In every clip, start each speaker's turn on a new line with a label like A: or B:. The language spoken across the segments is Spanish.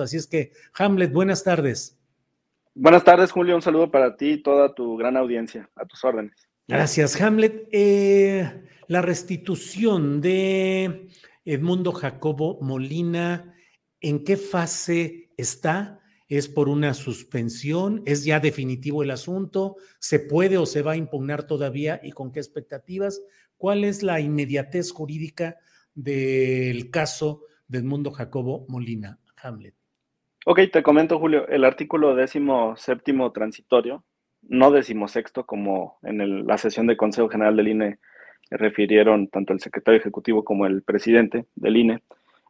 A: Así es que, Hamlet, buenas tardes.
B: Buenas tardes, Julio. Un saludo para ti y toda tu gran audiencia. A tus órdenes.
A: Gracias, Hamlet. Eh, la restitución de Edmundo Jacobo Molina, ¿en qué fase está? ¿Es por una suspensión? ¿Es ya definitivo el asunto? ¿Se puede o se va a impugnar todavía y con qué expectativas? ¿Cuál es la inmediatez jurídica del caso de Edmundo Jacobo Molina, Hamlet?
B: Ok, te comento, Julio, el artículo décimo séptimo transitorio, no décimo sexto, como en la sesión de Consejo General del INE refirieron tanto el secretario ejecutivo como el presidente del INE,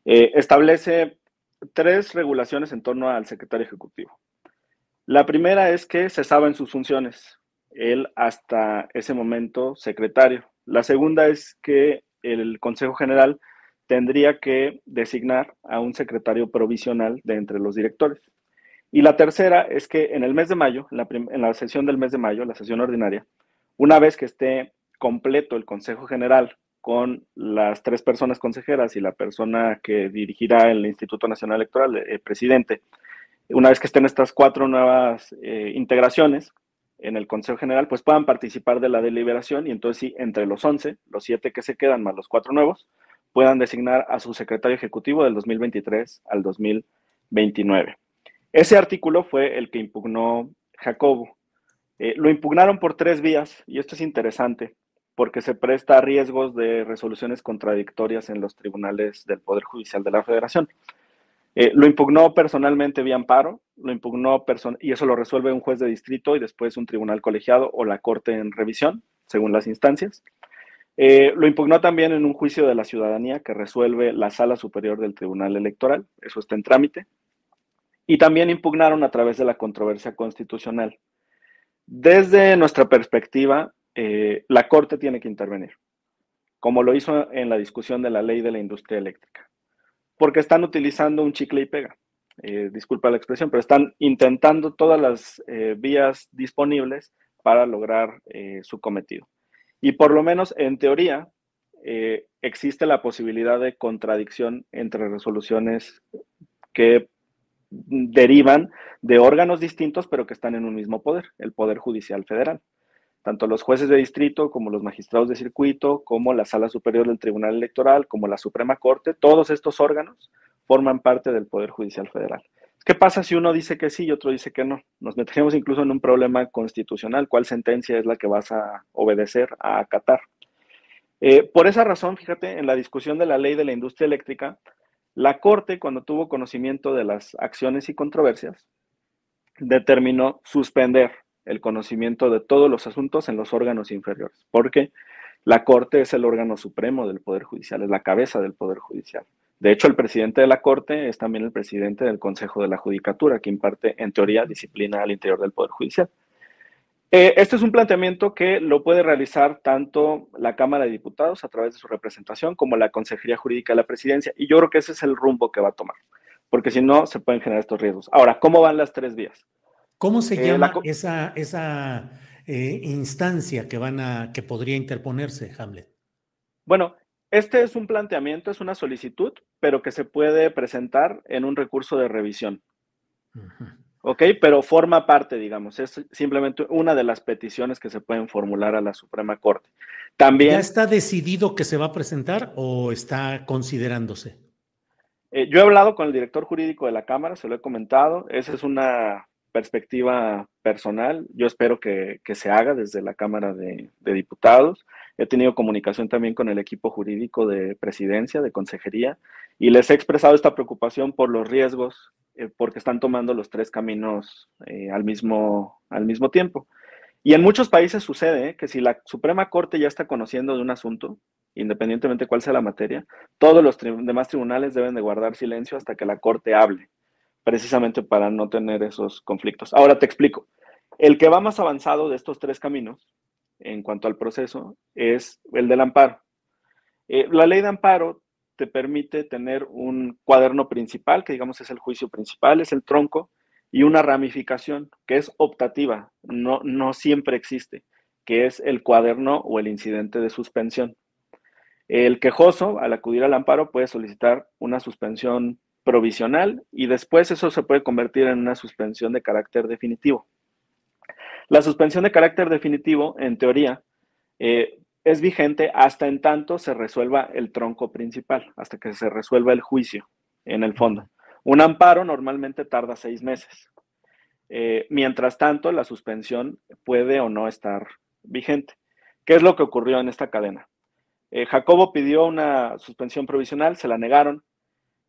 B: eh, establece tres regulaciones en torno al secretario ejecutivo. La primera es que cesaba en sus funciones, él hasta ese momento secretario. La segunda es que el Consejo General tendría que designar a un secretario provisional de entre los directores. Y la tercera es que en el mes de mayo, en la, sesión del mes de mayo, la sesión ordinaria, una vez que esté completo el Consejo General con las tres personas consejeras y la persona que dirigirá el Instituto Nacional Electoral, el presidente, una vez que estén estas cuatro nuevas eh, integraciones en el Consejo General, pues puedan participar de la deliberación y entonces sí, entre los 11, los siete que se quedan más los cuatro nuevos, puedan designar a su secretario ejecutivo del 2023 al 2029. Ese artículo fue el que impugnó Jacobo. Eh, lo impugnaron por tres vías y esto es interesante porque se presta a riesgos de resoluciones contradictorias en los tribunales del Poder Judicial de la Federación. Eh, lo impugnó personalmente vía amparo, lo impugnó y eso lo resuelve un juez de distrito y después un tribunal colegiado o la corte en revisión, según las instancias. Eh, lo impugnó también en un juicio de la ciudadanía que resuelve la sala superior del Tribunal Electoral, eso está en trámite. Y también impugnaron a través de la controversia constitucional. Desde nuestra perspectiva, eh, la Corte tiene que intervenir, como lo hizo en la discusión de la ley de la industria eléctrica, porque están utilizando un chicle y pega. Eh, disculpa la expresión, pero están intentando todas las vías disponibles para lograr su cometido. Y por lo menos en teoría eh, existe la posibilidad de contradicción entre resoluciones que derivan de órganos distintos pero que están en un mismo poder, el Poder Judicial Federal. Tanto los jueces de distrito como los magistrados de circuito, como la Sala Superior del Tribunal Electoral, como la Suprema Corte, todos estos órganos forman parte del Poder Judicial Federal. ¿Qué pasa si uno dice que sí y otro dice que no? Nos meteríamos incluso en un problema constitucional. ¿Cuál sentencia es la que vas a obedecer, a acatar? Eh, por esa razón, fíjate, en la discusión de la ley de la industria eléctrica, la Corte, cuando tuvo conocimiento de las acciones y controversias, determinó suspender el conocimiento de todos los asuntos en los órganos inferiores, porque la Corte es el órgano supremo del Poder Judicial, es la cabeza del Poder Judicial. De hecho, el presidente de la Corte es también el presidente del Consejo de la Judicatura, que imparte, en teoría, disciplina al interior del Poder Judicial. Eh, este es un planteamiento que lo puede realizar tanto la Cámara de Diputados a través de su representación como la Consejería Jurídica de la Presidencia. Y yo creo que ese es el rumbo que va a tomar, porque si no, se pueden generar estos riesgos. Ahora, ¿cómo van las tres vías?
A: ¿Cómo se
B: Eh,
A: llama esa eh, instancia que, van a, que podría interponerse, Hamlet?
B: Bueno, este es un planteamiento, es una solicitud, pero que se puede presentar en un recurso de revisión. ¿ok? Pero forma parte, digamos, es simplemente una de las peticiones que se pueden formular a la Suprema Corte. También,
A: ¿Ya está decidido que se va a presentar o está considerándose?
B: Eh, yo he hablado con el director jurídico de la Cámara, se lo he comentado, esa es una perspectiva personal, yo espero que, se haga desde la Cámara de, Diputados. He tenido comunicación también con el equipo jurídico de presidencia, de consejería, y les he expresado esta preocupación por los riesgos eh, porque están tomando los tres caminos eh, al, mismo, al mismo tiempo. Y en muchos países sucede ¿eh? que si la Suprema Corte ya está conociendo de un asunto, independientemente de cuál sea la materia, todos los demás tribunales deben de guardar silencio hasta que la Corte hable, precisamente para no tener esos conflictos. Ahora te explico. El que va más avanzado de estos tres caminos en cuanto al proceso es el del amparo. la ley de amparo te permite tener un cuaderno principal, que digamos es el juicio principal, es el tronco, y una ramificación que es optativa, no, no siempre existe, que es el cuaderno o el incidente de suspensión. El quejoso, al acudir al amparo, puede solicitar una suspensión provisional y después eso se puede convertir en una suspensión de carácter definitivo. La suspensión de carácter definitivo, en teoría, eh, es vigente hasta en tanto se resuelva el tronco principal, hasta que se resuelva el juicio en el fondo. Un amparo normalmente tarda seis meses. Eh, mientras tanto, la suspensión puede o no estar vigente. ¿Qué es lo que ocurrió en esta cadena? Eh, Jacobo pidió una suspensión provisional, se la negaron.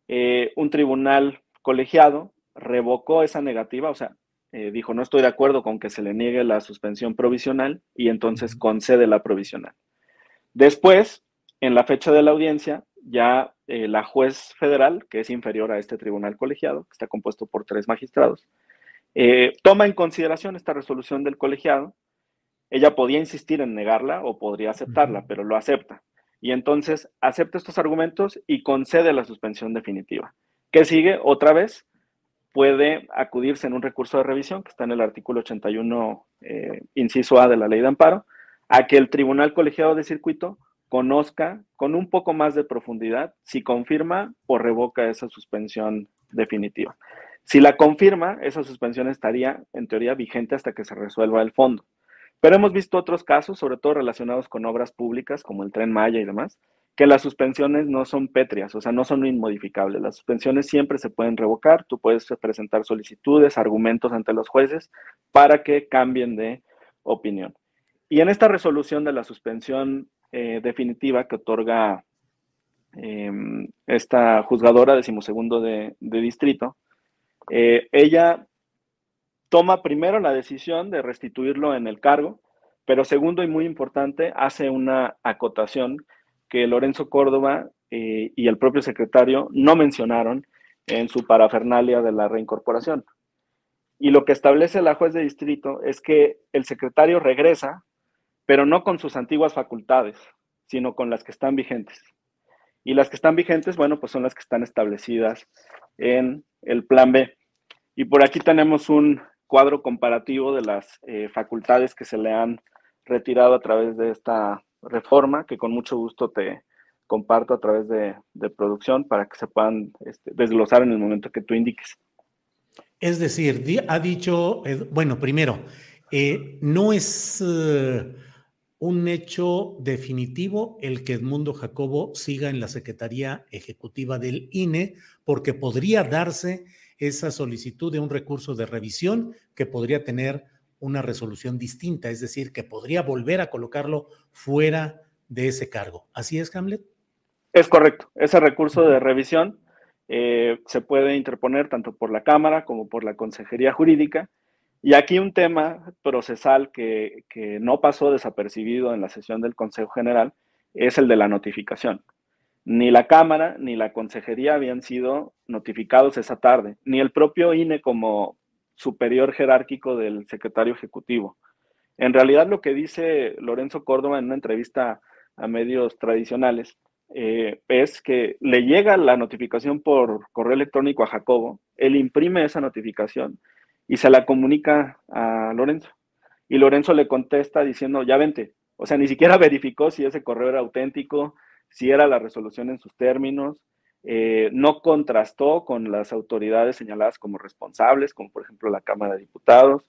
B: Eh, un tribunal colegiado revocó esa negativa, o sea, dijo, no estoy de acuerdo con que se le niegue la suspensión provisional y entonces concede la provisional. Después, en la fecha de la audiencia, ya eh, la juez federal, que es inferior a este tribunal colegiado, que está compuesto por tres magistrados, eh, toma en consideración esta resolución del colegiado. Ella podía insistir en negarla o podría aceptarla, pero lo acepta. Y entonces acepta estos argumentos y concede la suspensión definitiva. ¿Qué sigue? Otra vez puede acudirse en un recurso de revisión, que está en el artículo 81, eh, inciso A de la ley de amparo, a que el Tribunal Colegiado de Circuito conozca con un poco más de profundidad si confirma o revoca esa suspensión definitiva. Si la confirma, esa suspensión estaría en teoría vigente hasta que se resuelva el fondo. Pero hemos visto otros casos, sobre todo relacionados con obras públicas como el tren Maya y demás, que las suspensiones no son pétreas, o sea, no son inmodificables. Las suspensiones siempre se pueden revocar, tú puedes presentar solicitudes, argumentos ante los jueces para que cambien de opinión. Y en esta resolución de la suspensión eh, definitiva que otorga em, esta juzgadora decimosegundo de, de distrito, eh, ella toma primero la decisión de restituirlo en el cargo, pero segundo y muy importante, hace una acotación que Lorenzo Córdoba eh, y el propio secretario no mencionaron en su parafernalia de la reincorporación. Y lo que establece la juez de distrito es que el secretario regresa pero no con sus antiguas facultades, sino con las que están vigentes. Y las que están vigentes, bueno, pues son las que están establecidas en el plan B. Y por aquí tenemos un cuadro comparativo de las eh, facultades que se le han retirado a través de esta reforma, que con mucho gusto te comparto a través de, producción para que se puedan este, desglosar en el momento que tú indiques.
A: Es decir, ha dicho, bueno, primero, eh, no es... Eh, un hecho definitivo el que Edmundo Jacobo siga en la Secretaría Ejecutiva del INE, porque podría darse esa solicitud de un recurso de revisión que podría tener una resolución distinta, es decir, que podría volver a colocarlo fuera de ese cargo. ¿Así es, Hamlet?
B: Es correcto. Ese recurso de revisión eh, se puede interponer tanto por la Cámara como por la Consejería Jurídica y aquí un tema procesal que, no pasó desapercibido en la sesión del Consejo General es el de la notificación. Ni la Cámara ni la Consejería habían sido notificados esa tarde, ni el propio INE como superior jerárquico del secretario ejecutivo. En realidad lo que dice Lorenzo Córdoba en una entrevista a medios tradicionales eh, es que le llega la notificación por correo electrónico a Jacobo, él imprime esa notificación y se la comunica a Lorenzo. Y Lorenzo le contesta diciendo, ya vente. O sea, ni siquiera verificó si ese correo era auténtico, si era la resolución en sus términos. eh, no contrastó con las autoridades señaladas como responsables, como por ejemplo la Cámara de Diputados.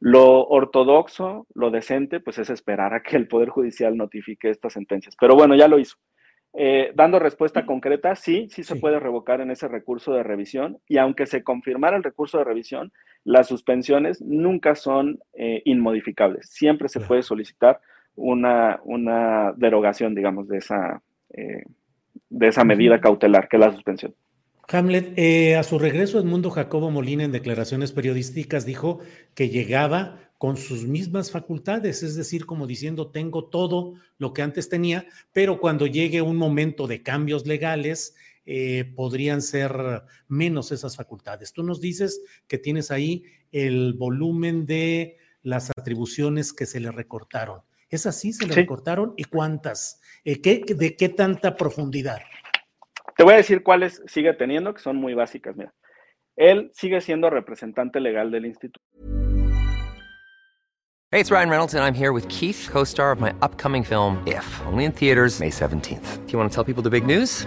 B: Lo ortodoxo, lo decente, pues es esperar a que el Poder Judicial notifique estas sentencias. Pero bueno, ya lo hizo. Eh, dando respuesta concreta, sí, sí se puede revocar en ese recurso de revisión y aunque se confirmara el recurso de revisión, las suspensiones nunca son eh, inmodificables. Siempre se puede solicitar una, una, derogación, digamos, de esa, eh, de esa medida cautelar, que es la suspensión.
A: Hamlet, a su regreso, Edmundo Jacobo Molina en declaraciones periodísticas dijo que llegaba con sus mismas facultades, es decir, como diciendo, tengo todo lo que antes tenía, pero cuando llegue un momento de cambios legales, eh, podrían ser menos esas facultades. Tú nos dices que tienes ahí el volumen de las atribuciones que se le recortaron. ¿Es así? ¿Se le recortaron? ¿Y cuántas? Eh, ¿qué, ¿De qué tanta profundidad?
B: Te voy a decir cuáles sigue teniendo, que son muy básicas. Mira, él sigue siendo representante legal del instituto.
C: Hey, it's Ryan Reynolds, and I'm here with Keith, co star of my upcoming film, If, only in theaters, May 17th. Do you want to tell people the big news?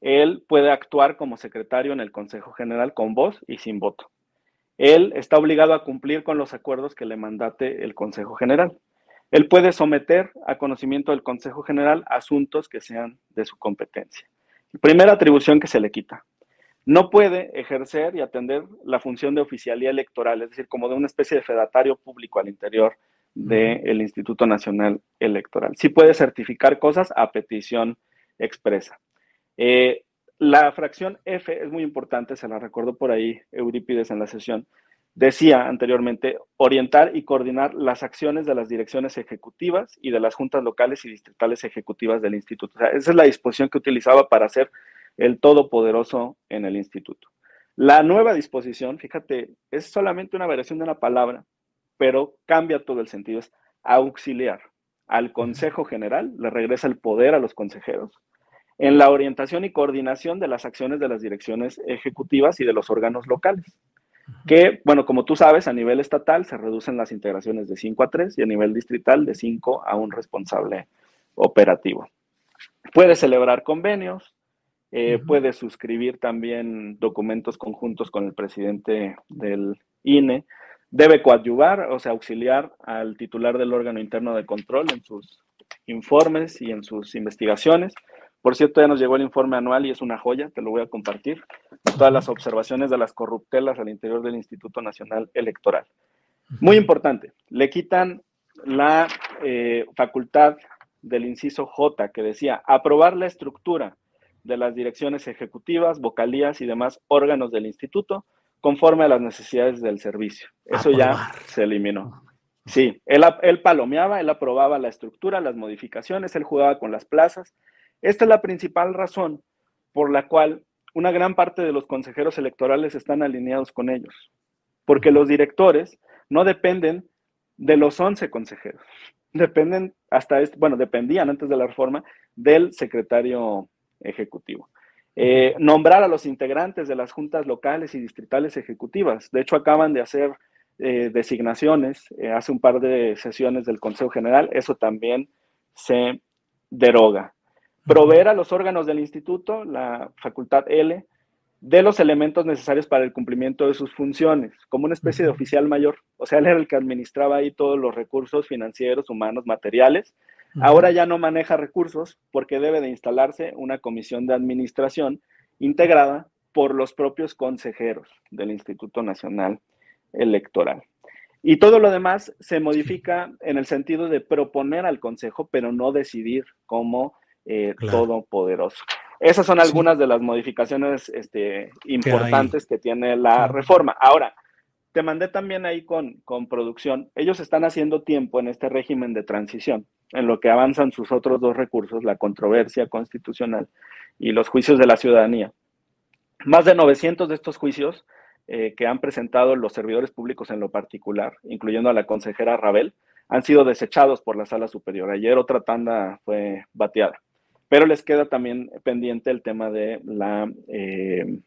B: Él puede actuar como secretario en el Consejo General con voz y sin voto. Él está obligado a cumplir con los acuerdos que le mandate el Consejo General. Él puede someter a conocimiento del Consejo General asuntos que sean de su competencia. Primera atribución que se le quita. No puede ejercer y atender la función de oficialía electoral, es decir, como de una especie de fedatario público al interior del Instituto Nacional Electoral. Sí puede certificar cosas a petición expresa. Eh, la fracción F es muy importante, se la recordó por ahí Eurípides en la sesión. Decía anteriormente, orientar y coordinar las acciones de las direcciones ejecutivas y de las juntas locales y distritales ejecutivas del instituto. O sea, esa es la disposición que utilizaba para ser el todopoderoso en el instituto. La nueva disposición, fíjate, es solamente una variación de una palabra, pero cambia todo el sentido. Es auxiliar. Al Consejo General le regresa el poder a los consejeros en la orientación y coordinación de las acciones de las direcciones ejecutivas y de los órganos locales. Que, bueno, como tú sabes, a nivel estatal se reducen las integraciones de 5 a 3 y a nivel distrital de 5 a un responsable operativo. Puede celebrar convenios, eh, puede suscribir también documentos conjuntos con el presidente del INE, debe coadyuvar, o sea, auxiliar al titular del órgano interno de control en sus informes y en sus investigaciones por cierto, ya nos llegó el informe anual y es una joya, te lo voy a compartir. Todas las observaciones de las corruptelas al interior del Instituto Nacional Electoral. Muy importante, le quitan la eh, facultad del inciso J que decía aprobar la estructura de las direcciones ejecutivas, vocalías y demás órganos del instituto conforme a las necesidades del servicio. Eso ya se eliminó. Sí, él, él palomeaba, él aprobaba la estructura, las modificaciones, él jugaba con las plazas, esta es la principal razón por la cual una gran parte de los consejeros electorales están alineados con ellos, porque los directores no dependen de los 11 consejeros, dependen hasta, este, bueno, dependían antes de la reforma del secretario ejecutivo. Eh, nombrar a los integrantes de las juntas locales y distritales ejecutivas. De hecho, acaban de hacer eh, designaciones eh, hace un par de sesiones del Consejo General. Eso también se deroga proveer a los órganos del instituto, la facultad L, de los elementos necesarios para el cumplimiento de sus funciones, como una especie de oficial mayor. O sea, él era el que administraba ahí todos los recursos financieros, humanos, materiales. Ahora ya no maneja recursos porque debe de instalarse una comisión de administración integrada por los propios consejeros del Instituto Nacional Electoral. Y todo lo demás se modifica en el sentido de proponer al Consejo, pero no decidir como eh, todopoderoso. Esas son algunas de las modificaciones este, importantes que tiene la reforma. Ahora, te mandé también ahí con, con producción. Ellos están haciendo tiempo en este régimen de transición, en lo que avanzan sus otros dos recursos, la controversia constitucional y los juicios de la ciudadanía. Más de 900 de estos juicios eh, que han presentado los servidores públicos en lo particular, incluyendo a la consejera Rabel, han sido desechados por la sala superior. Ayer otra tanda fue bateada, pero les queda también pendiente el tema de la eh,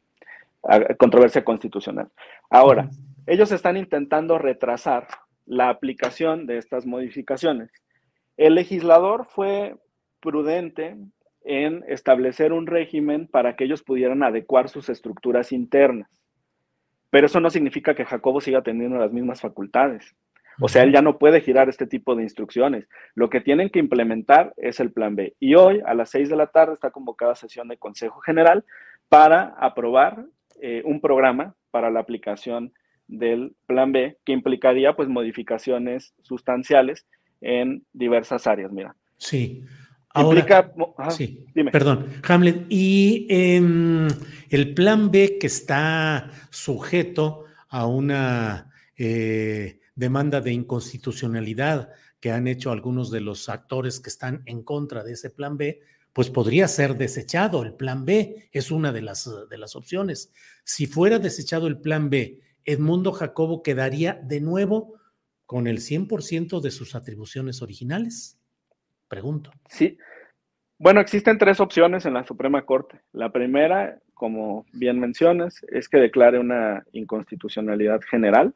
B: controversia constitucional. Ahora, ellos están intentando retrasar la aplicación de estas modificaciones. El legislador fue prudente en establecer un régimen para que ellos pudieran adecuar sus estructuras internas. Pero eso no significa que Jacobo siga teniendo las mismas facultades. O sea, él ya no puede girar este tipo de instrucciones. Lo que tienen que implementar es el plan B. Y hoy, a las seis de la tarde, está convocada sesión de Consejo General para aprobar eh, un programa para la aplicación del plan B, que implicaría pues modificaciones sustanciales en diversas áreas. Mira.
A: Sí. Ahora, sí, dime. Perdón, Hamlet, y em, el plan B que está sujeto a una eh, demanda de inconstitucionalidad que han hecho algunos de los actores que están en contra de ese plan B, pues podría ser desechado. El plan B es una de las, de las opciones. Si fuera desechado el plan B, Edmundo Jacobo quedaría de nuevo con el 100% de sus atribuciones originales. Pregunto.
B: Sí. Bueno, existen tres opciones en la Suprema Corte. La primera, como bien mencionas, es que declare una inconstitucionalidad general.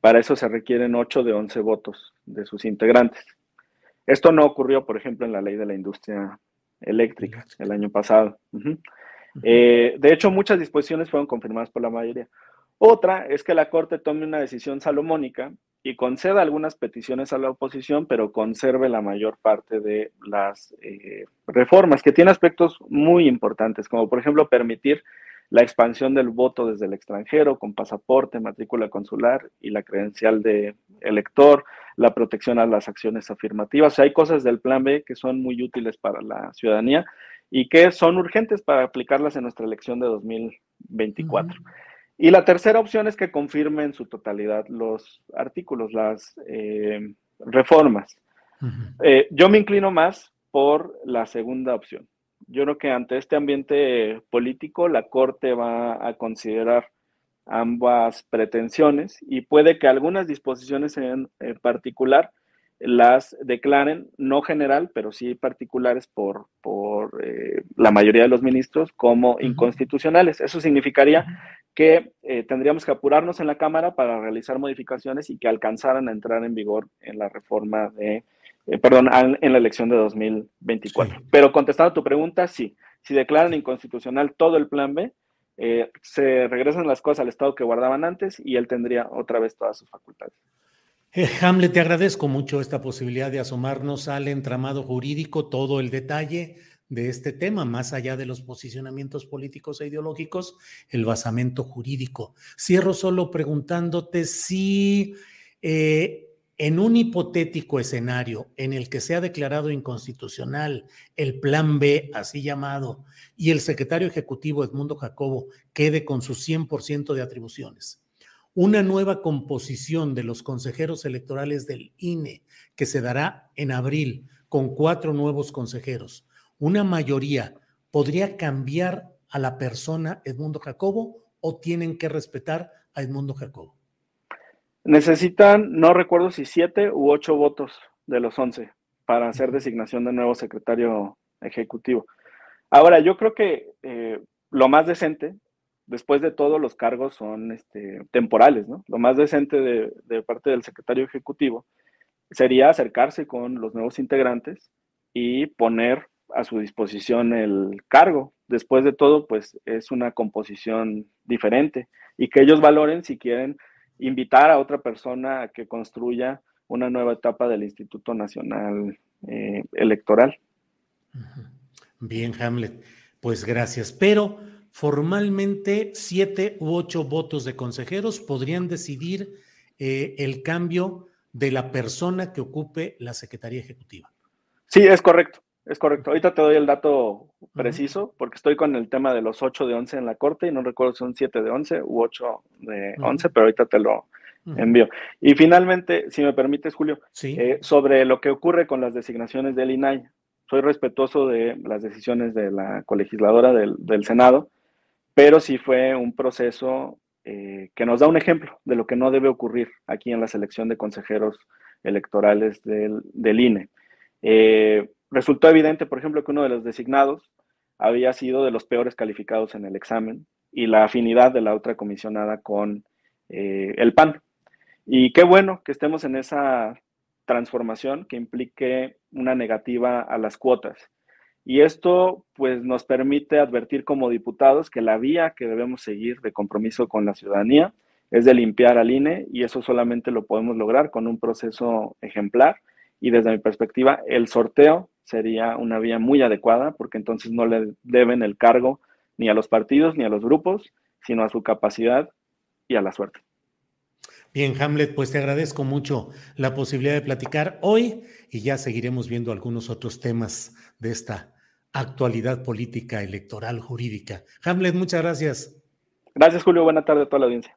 B: Para eso se requieren 8 de 11 votos de sus integrantes. Esto no ocurrió, por ejemplo, en la ley de la industria eléctrica el año pasado. Eh, de hecho, muchas disposiciones fueron confirmadas por la mayoría. Otra es que la Corte tome una decisión salomónica y conceda algunas peticiones a la oposición, pero conserve la mayor parte de las eh, reformas, que tiene aspectos muy importantes, como por ejemplo permitir la expansión del voto desde el extranjero con pasaporte, matrícula consular y la credencial de elector, la protección a las acciones afirmativas. O sea, hay cosas del Plan B que son muy útiles para la ciudadanía y que son urgentes para aplicarlas en nuestra elección de 2024. Y la tercera opción es que confirme en su totalidad los artículos, las eh, reformas. Eh, yo me inclino más por la segunda opción. Yo creo que ante este ambiente político, la Corte va a considerar ambas pretensiones y puede que algunas disposiciones en, particular las declaren, no general, pero sí particulares por, por eh, la mayoría de los ministros como inconstitucionales. Eso significaría que eh, tendríamos que apurarnos en la Cámara para realizar modificaciones y que alcanzaran a entrar en vigor en la reforma de, eh, perdón, en la elección de 2024. Pero contestando a tu pregunta, sí, si declaran inconstitucional todo el plan B, eh, se regresan las cosas al estado que guardaban antes y él tendría otra vez todas sus facultades.
A: Hamlet, te agradezco mucho esta posibilidad de asomarnos al entramado jurídico, todo el detalle de este tema, más allá de los posicionamientos políticos e ideológicos, el basamento jurídico. Cierro solo preguntándote si eh, en un hipotético escenario en el que sea declarado inconstitucional el plan B, así llamado, y el secretario ejecutivo Edmundo Jacobo quede con sus 100% de atribuciones, una nueva composición de los consejeros electorales del INE que se dará en abril con cuatro nuevos consejeros una mayoría podría cambiar a la persona Edmundo Jacobo o tienen que respetar a Edmundo Jacobo?
B: Necesitan, no recuerdo si siete u ocho votos de los once para hacer designación de nuevo secretario ejecutivo. Ahora, yo creo que eh, lo más decente, después de todo, los cargos son este, temporales, ¿no? Lo más decente de, de parte del secretario ejecutivo sería acercarse con los nuevos integrantes y poner a su disposición el cargo. Después de todo, pues es una composición diferente y que ellos valoren si quieren invitar a otra persona a que construya una nueva etapa del Instituto Nacional eh, Electoral.
A: Bien, Hamlet, pues gracias. Pero formalmente siete u ocho votos de consejeros podrían decidir eh, el cambio de la persona que ocupe la Secretaría Ejecutiva.
B: Sí, es correcto, es correcto. Ahorita te doy el dato preciso porque estoy con el tema de los 8 de 11 en la Corte y no recuerdo si son 7 de 11 u 8 de 11, pero ahorita te lo envío. Y finalmente, si me permites, Julio, eh, sobre lo que ocurre con las designaciones del INAI. Soy respetuoso de las decisiones de la colegisladora del, del Senado pero sí fue un proceso eh, que nos da un ejemplo de lo que no debe ocurrir aquí en la selección de consejeros electorales del, INE. Eh, resultó evidente, por ejemplo, que uno de los designados había sido de los peores calificados en el examen y la afinidad de la otra comisionada con eh, el PAN. Y qué bueno que estemos en esa transformación que implique una negativa a las cuotas. Y esto pues nos permite advertir como diputados que la vía que debemos seguir de compromiso con la ciudadanía es de limpiar al INE y eso solamente lo podemos lograr con un proceso ejemplar y desde mi perspectiva el sorteo sería una vía muy adecuada porque entonces no le deben el cargo ni a los partidos ni a los grupos, sino a su capacidad y a la suerte.
A: Bien, Hamlet, pues te agradezco mucho la posibilidad de platicar hoy y ya seguiremos viendo algunos otros temas de esta actualidad política, electoral, jurídica. Hamlet, muchas gracias.
B: Gracias, Julio. Buena tarde a toda la audiencia.